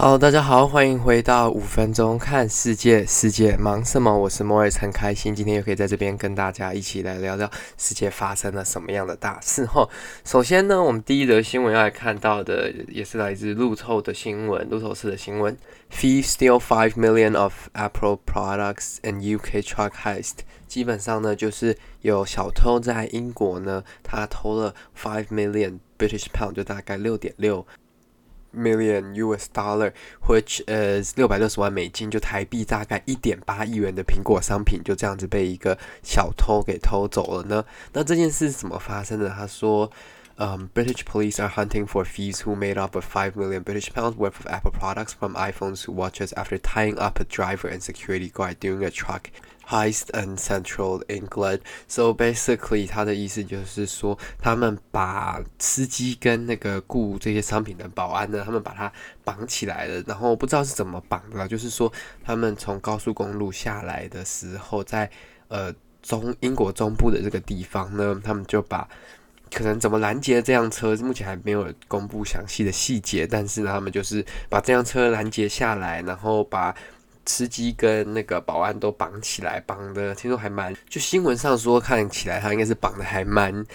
好，大家好，欢迎回到五分钟看世界，世界忙什么？我是莫尔，很开心今天又可以在这边跟大家一起来聊聊世界发生了什么样的大事哈。首先呢，我们第一则新闻要来看到的也是来自路透的新闻，路透社的新闻：Thieves steal five million of Apple products and UK truck heist。基本上呢，就是有小偷在英国呢，他偷了 five million British pound，就大概六点六。Million US dollar, which is 六百六十万美金，就台币大概一点八亿元的苹果商品，就这样子被一个小偷给偷走了呢。那这件事是怎么发生的？他说，嗯、um,，British police are hunting for thieves who made up a five million British pounds worth of Apple products from iPhones to watches after tying up a driver and security guard during a truck Heist in Central England. So basically，他的意思就是说，他们把司机跟那个雇这些商品的保安呢，他们把他绑起来了。然后不知道是怎么绑的，就是说他们从高速公路下来的时候，在呃中英国中部的这个地方呢，他们就把 可能怎么拦截这辆车，目前还没有公布详细的细节。但是呢，他们就是把这辆车拦截下来，然后把。司机跟那个保安都绑起来，绑的听说还蛮，就新闻上说看起来他应该是绑的还蛮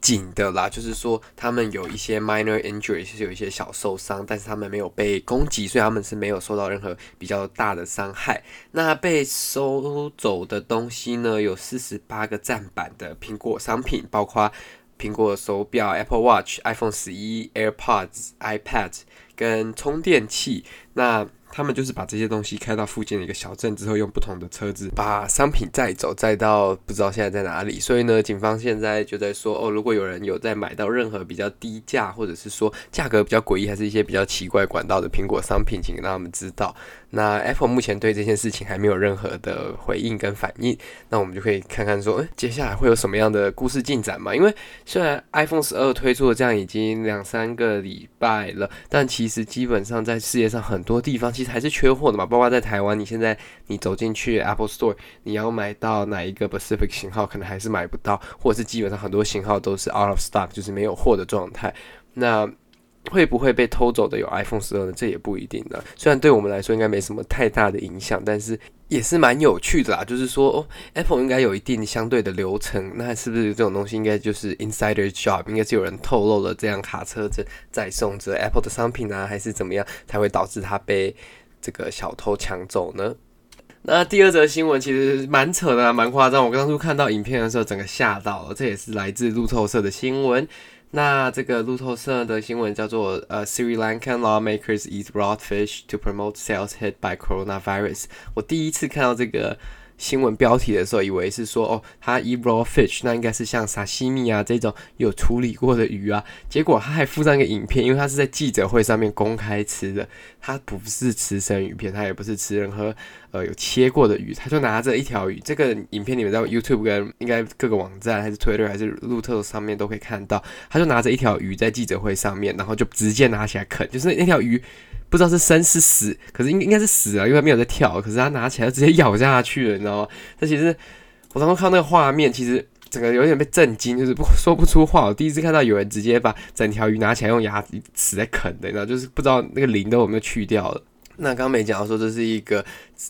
紧的啦。就是说他们有一些 minor injury，是有一些小受伤，但是他们没有被攻击，所以他们是没有受到任何比较大的伤害。那被收走的东西呢，有四十八个站版的苹果商品，包括苹果手表、Apple Watch、iPhone 十一、AirPods、iPad 跟充电器。那他们就是把这些东西开到附近的一个小镇之后，用不同的车子把商品载走，载到不知道现在在哪里。所以呢，警方现在就在说，哦，如果有人有在买到任何比较低价，或者是说价格比较诡异，还是一些比较奇怪管道的苹果商品，请让他们知道。那 Apple 目前对这件事情还没有任何的回应跟反应，那我们就可以看看说，诶，接下来会有什么样的故事进展嘛？因为虽然 iPhone 十二推出了这样已经两三个礼拜了，但其实基本上在世界上很多地方其还是缺货的嘛。包括在台湾，你现在你走进去 Apple Store，你要买到哪一个 Pacific 型号，可能还是买不到，或者是基本上很多型号都是 out of stock，就是没有货的状态。那会不会被偷走的有 iPhone 十二呢？这也不一定的。虽然对我们来说应该没什么太大的影响，但是也是蛮有趣的啦。就是说，哦，Apple 应该有一定相对的流程，那是不是这种东西应该就是 Insider Job？应该是有人透露了这辆卡车在载送着 Apple 的商品啊，还是怎么样才会导致它被这个小偷抢走呢？那第二则新闻其实蛮扯的啊，蛮夸张。我当初看到影片的时候，整个吓到了。这也是来自路透社的新闻。那这个路透社的新闻叫做呃，Sri Lankan lawmakers eat raw fish to promote sales hit by coronavirus。我第一次看到这个。 新闻标题的时候，以为是说哦，他 ebro fish，那应该是像沙西米啊这种有处理过的鱼啊。结果他还附上一个影片，因为他是在记者会上面公开吃的，他不是吃生鱼片，他也不是吃任何呃有切过的鱼，他就拿着一条鱼。这个影片你们在 YouTube 跟应该各个网站还是 Twitter 还是路透上面都可以看到，他就拿着一条鱼在记者会上面，然后就直接拿起来啃，就是那条鱼。不知道是生是死，可是应应该是死了，因为他没有在跳。可是他拿起来直接咬下去了，你知道吗？这其实我当时看那个画面，其实整个有点被震惊，就是不说不出话。我第一次看到有人直接把整条鱼拿起来用牙齿在啃的，你知道，就是不知道那个鳞都有没有去掉了。那刚刚没讲到说这是一个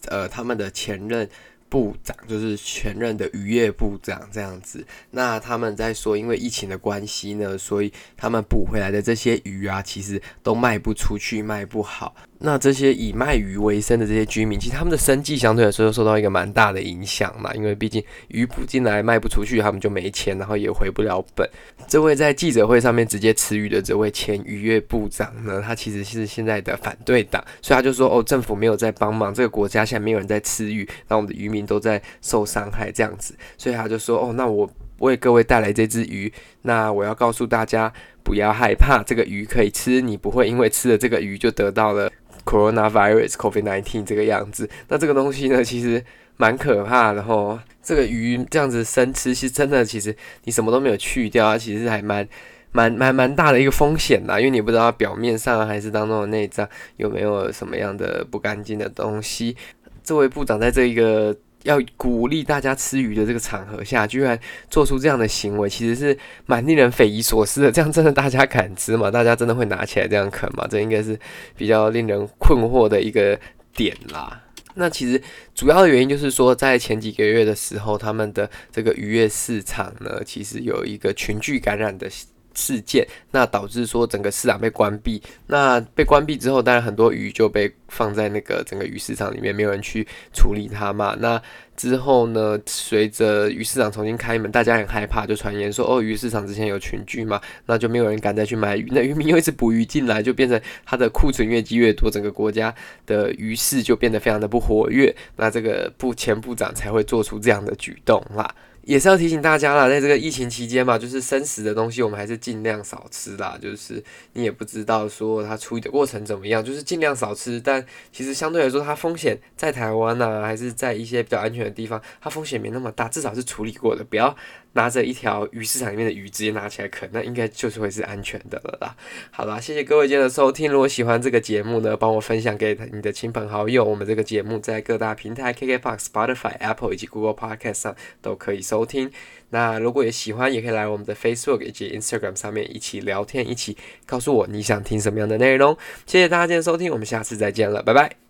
呃他们的前任。部长就是前任的渔业部长这样子，那他们在说，因为疫情的关系呢，所以他们捕回来的这些鱼啊，其实都卖不出去，卖不好。那这些以卖鱼为生的这些居民，其实他们的生计相对来说又受到一个蛮大的影响嘛，因为毕竟鱼捕进来卖不出去，他们就没钱，然后也回不了本。这位在记者会上面直接辞语的这位前渔业部长呢，他其实是现在的反对党，所以他就说哦，政府没有在帮忙，这个国家现在没有人在吃鱼，那我们的渔民都在受伤害这样子，所以他就说哦，那我为各位带来这只鱼，那我要告诉大家不要害怕，这个鱼可以吃，你不会因为吃了这个鱼就得到了。Coronavirus COVID-19 这个样子，那这个东西呢，其实蛮可怕的吼。这个鱼这样子生吃，其实真的，其实你什么都没有去掉，它其实还蛮蛮蛮蛮大的一个风险啦，因为你不知道表面上还是当中的内脏有没有什么样的不干净的东西。这位部长在这一个要鼓励大家吃鱼的这个场合下，居然做出这样的行为，其实是蛮令人匪夷所思的。这样真的大家敢吃吗？大家真的会拿起来这样啃吗？这应该是比较令人困惑的一个点啦。那其实主要的原因就是说，在前几个月的时候，他们的这个渔业市场呢，其实有一个群聚感染的事件，那导致说整个市场被关闭。那被关闭之后，当然很多鱼就被放在那个整个鱼市场里面，没有人去处理它嘛。那之后呢，随着鱼市场重新开门，大家很害怕，就传言说哦，鱼市场之前有群聚嘛，那就没有人敢再去买鱼。那渔民又一直捕鱼进来，就变成它的库存越积越多，整个国家的鱼市就变得非常的不活跃。那这个部前部长才会做出这样的举动啦。也是要提醒大家啦，在这个疫情期间嘛，就是生食的东西，我们还是尽量少吃啦。就是你也不知道说它处理的过程怎么样，就是尽量少吃。但其实相对来说，它风险在台湾呐，还是在一些比较安全的地方，它风险没那么大，至少是处理过的。不要拿着一条鱼市场里面的鱼直接拿起来啃，那应该就是会是安全的了啦。好啦，谢谢各位今天的收听。如果喜欢这个节目呢，帮我分享给你的亲朋好友。我们这个节目在各大平台，KKBOX、Spotify、Apple 以及 Google Podcast 上都可以收。收听，那如果有喜欢，也可以来我们的 Facebook 以及 Instagram 上面一起聊天，一起告诉我你想听什么样的内容。谢谢大家今天收听，我们下次再见了，拜拜。